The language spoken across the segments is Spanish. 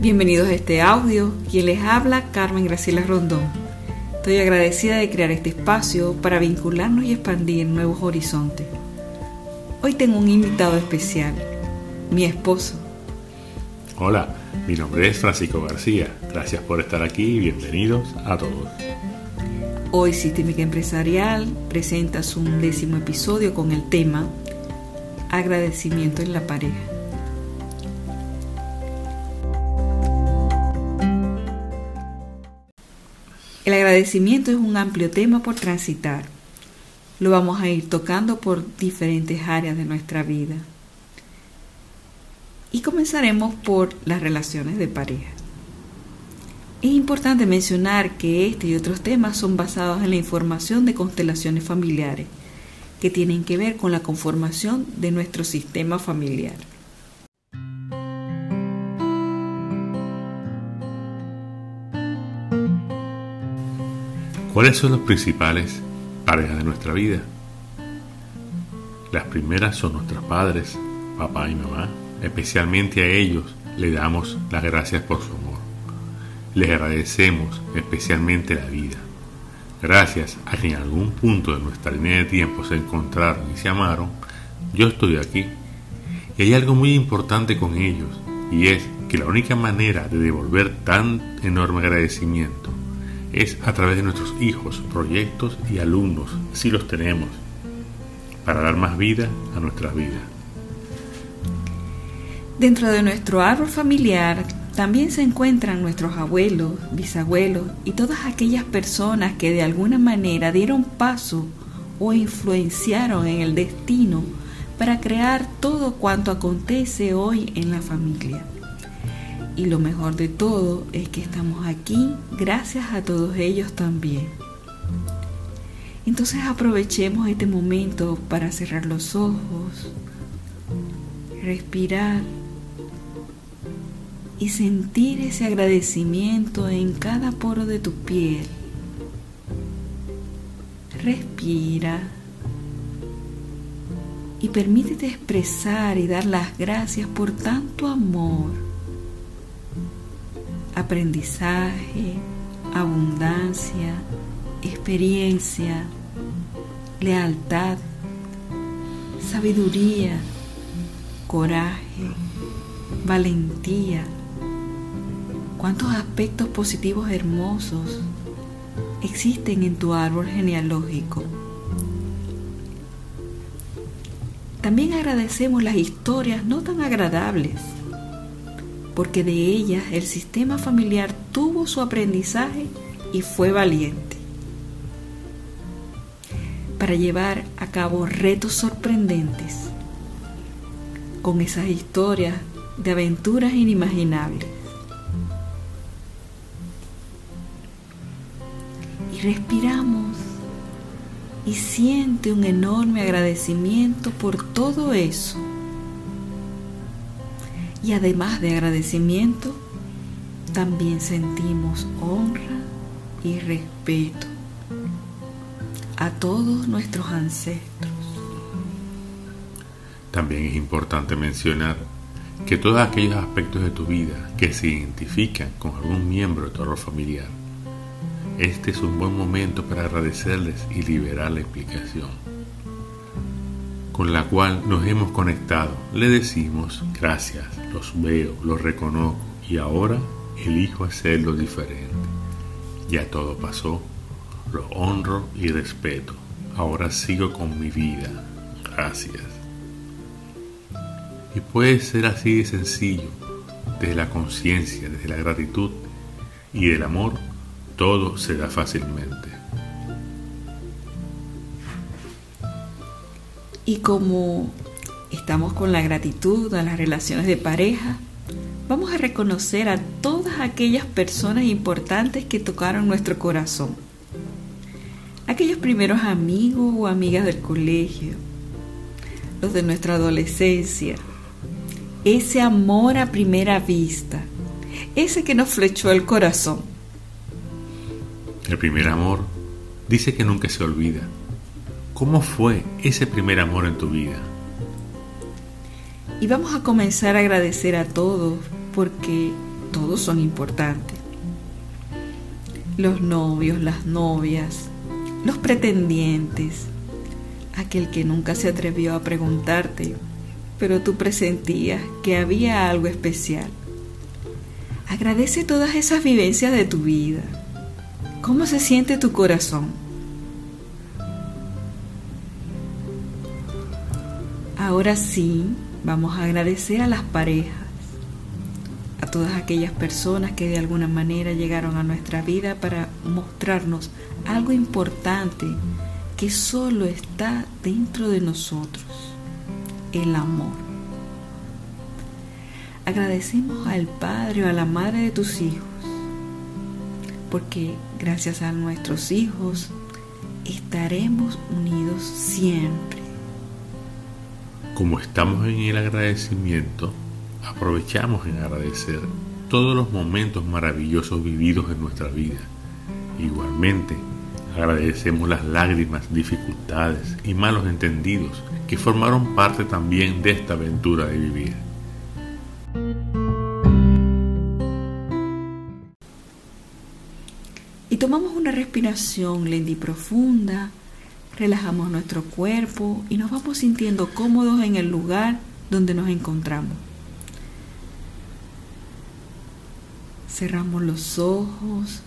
Bienvenidos a este audio. Quien les habla, Carmen Graciela Rondón. Estoy agradecida de crear este espacio para vincularnos y expandir nuevos horizontes. Hoy tengo un invitado especial, mi esposo. Hola, mi nombre es Francisco García. Gracias por estar aquí y bienvenidos a todos. Hoy Sistémica Empresarial presenta su décimo episodio con el tema Agradecimiento en la pareja. Agradecimiento es un amplio tema por transitar. Lo vamos a ir tocando por diferentes áreas de nuestra vida. Y comenzaremos por las relaciones de pareja. Es importante mencionar que este y otros temas son basados en la información de constelaciones familiares, que tienen que ver con la conformación de nuestro sistema familiar. ¿Cuáles son los principales parejas de nuestra vida? Las primeras son nuestros padres, papá y mamá. Especialmente a ellos le damos las gracias por su amor. Les agradecemos especialmente la vida. Gracias a que en algún punto de nuestra línea de tiempo se encontraron y se amaron, yo estoy aquí. Y hay algo muy importante con ellos, y es que la única manera de devolver tan enorme agradecimiento es a través de nuestros hijos, proyectos y alumnos, si los tenemos, para dar más vida a nuestra vida. Dentro de nuestro árbol familiar también se encuentran nuestros abuelos, bisabuelos y todas aquellas personas que de alguna manera dieron paso o influenciaron en el destino para crear todo cuanto acontece hoy en la familia. Y lo mejor de todo es que estamos aquí gracias a todos ellos también. Entonces aprovechemos este momento para cerrar los ojos, respirar y sentir ese agradecimiento en cada poro de tu piel. Respira y permítete expresar y dar las gracias por tanto amor, aprendizaje, abundancia, experiencia, lealtad, sabiduría, coraje, valentía, cuántos aspectos positivos hermosos existen en tu árbol genealógico. También agradecemos las historias no tan agradables, porque de ellas el sistema familiar tuvo su aprendizaje y fue valiente para llevar a cabo retos sorprendentes con esas historias de aventuras inimaginables. Y respiramos y siente un enorme agradecimiento por todo eso. Y además de agradecimiento, también sentimos honra y respeto a todos nuestros ancestros. También es importante mencionar que todos aquellos aspectos de tu vida que se identifican con algún miembro de tu árbol familiar, este es un buen momento para agradecerles y liberar la explicación con la cual nos hemos conectado. Le decimos gracias, los veo, los reconozco y ahora elijo hacerlo diferente. Ya todo pasó, lo honro y respeto. Ahora sigo con mi vida. Gracias. Y puede ser así de sencillo, desde la conciencia, desde la gratitud y del amor, todo se da fácilmente. Y como estamos con la gratitud a las relaciones de pareja, vamos a reconocer a todas aquellas personas importantes que tocaron nuestro corazón. Aquellos primeros amigos o amigas del colegio, los de nuestra adolescencia, ese amor a primera vista, ese que nos flechó el corazón. El primer amor dice que nunca se olvida. ¿Cómo fue ese primer amor en tu vida? Y vamos a comenzar a agradecer a todos porque todos son importantes. Los novios, las novias, los pretendientes, aquel que nunca se atrevió a preguntarte, pero tú presentías que había algo especial. Agradece todas esas vivencias de tu vida. ¿Cómo se siente tu corazón? Ahora sí, vamos a agradecer a las parejas, a todas aquellas personas que de alguna manera llegaron a nuestra vida para mostrarnos algo importante que solo está dentro de nosotros, el amor. Agradecemos al Padre o a la Madre de tus hijos, porque gracias a nuestros hijos estaremos unidos siempre. Como estamos en el agradecimiento, aprovechamos en agradecer todos los momentos maravillosos vividos en nuestra vida. Igualmente, agradecemos las lágrimas, dificultades y malos entendidos que formaron parte también de esta aventura de vivir. Y tomamos una respiración lenta y profunda, relajamos nuestro cuerpo y nos vamos sintiendo cómodos en el lugar donde nos encontramos. Cerramos los ojos.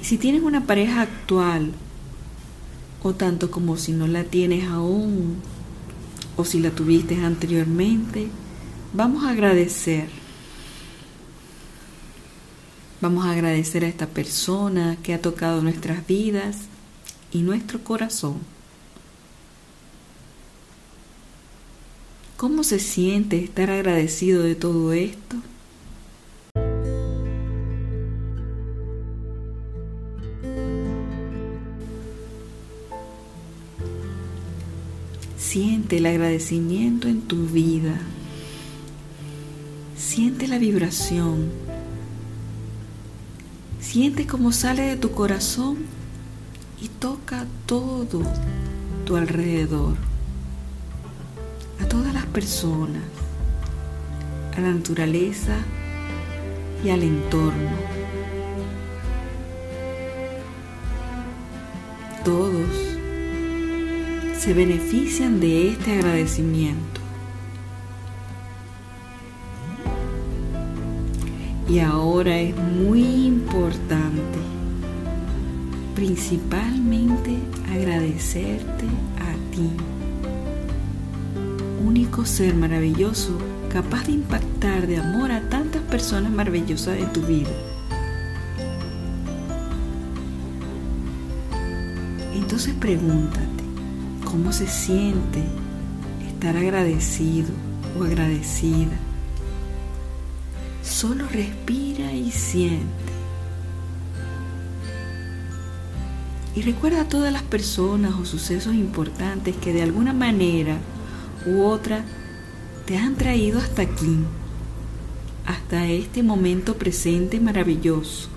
Y si tienes una pareja actual, o tanto como si no la tienes aún, o si la tuviste anteriormente, vamos a agradecer. Vamos a agradecer a esta persona que ha tocado nuestras vidas y nuestro corazón. ¿Cómo se siente estar agradecido de todo esto? Siente el agradecimiento en tu vida. Siente la vibración. Siente cómo sale de tu corazón y toca todo tu alrededor, a todas las personas, a la naturaleza y al entorno. Todos se benefician de este agradecimiento. Y ahora es muy importante principalmente agradecerte a ti, único ser maravilloso capaz de impactar de amor a tantas personas maravillosas en tu vida. Entonces pregúntate, ¿cómo se siente estar agradecido o agradecida? Solo respira y siente. Y recuerda todas las personas o sucesos importantes que de alguna manera u otra te han traído hasta aquí, hasta este momento presente maravilloso.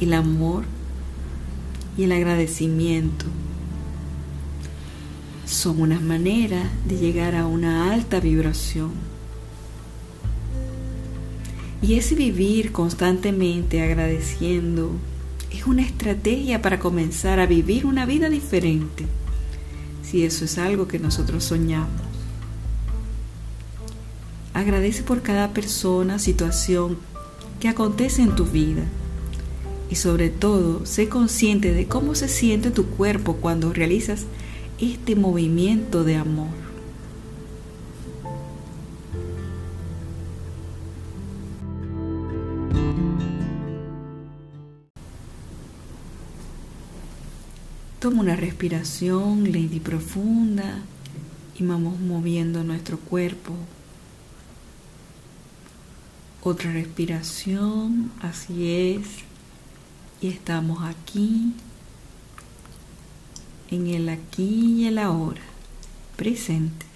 El amor y el agradecimiento son una manera de llegar a una alta vibración. Y ese vivir constantemente agradeciendo, es una estrategia para comenzar a vivir una vida diferente, si eso es algo que nosotros soñamos. Agradece por cada persona, situación que acontece en tu vida y sobre todo sé consciente de cómo se siente tu cuerpo cuando realizas este movimiento de amor. Toma una respiración lenta y profunda y vamos moviendo nuestro cuerpo. Otra respiración, así es. Y estamos aquí, en el aquí y el ahora, presentes.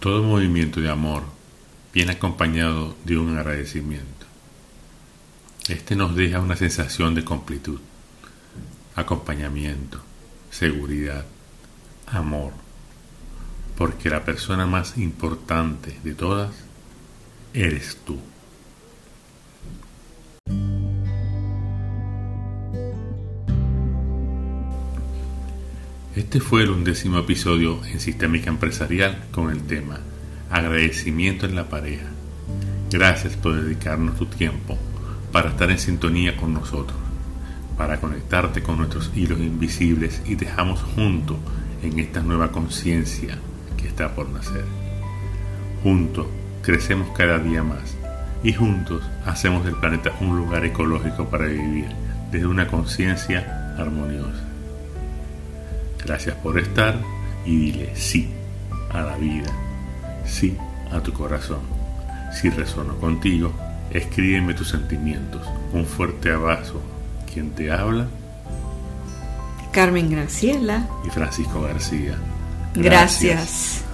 Todo movimiento de amor viene acompañado de un agradecimiento. Este nos deja una sensación de completud acompañamiento, seguridad, amor. porque la persona más importante de todas eres tú. Este fue el undécimo episodio en Sistémica Empresarial con el tema Agradecimiento en la pareja. Gracias por dedicarnos tu tiempo para estar en sintonía con nosotros, para conectarte con nuestros hilos invisibles y dejamos juntos en esta nueva conciencia que está por nacer. Juntos crecemos cada día más y juntos hacemos del planeta un lugar ecológico para vivir desde una conciencia armoniosa. Gracias por estar y dile sí a la vida, sí a tu corazón. Si resono contigo, escríbeme tus sentimientos. Un fuerte abrazo. Quien te habla? Carmen Graciela y Francisco García. Gracias.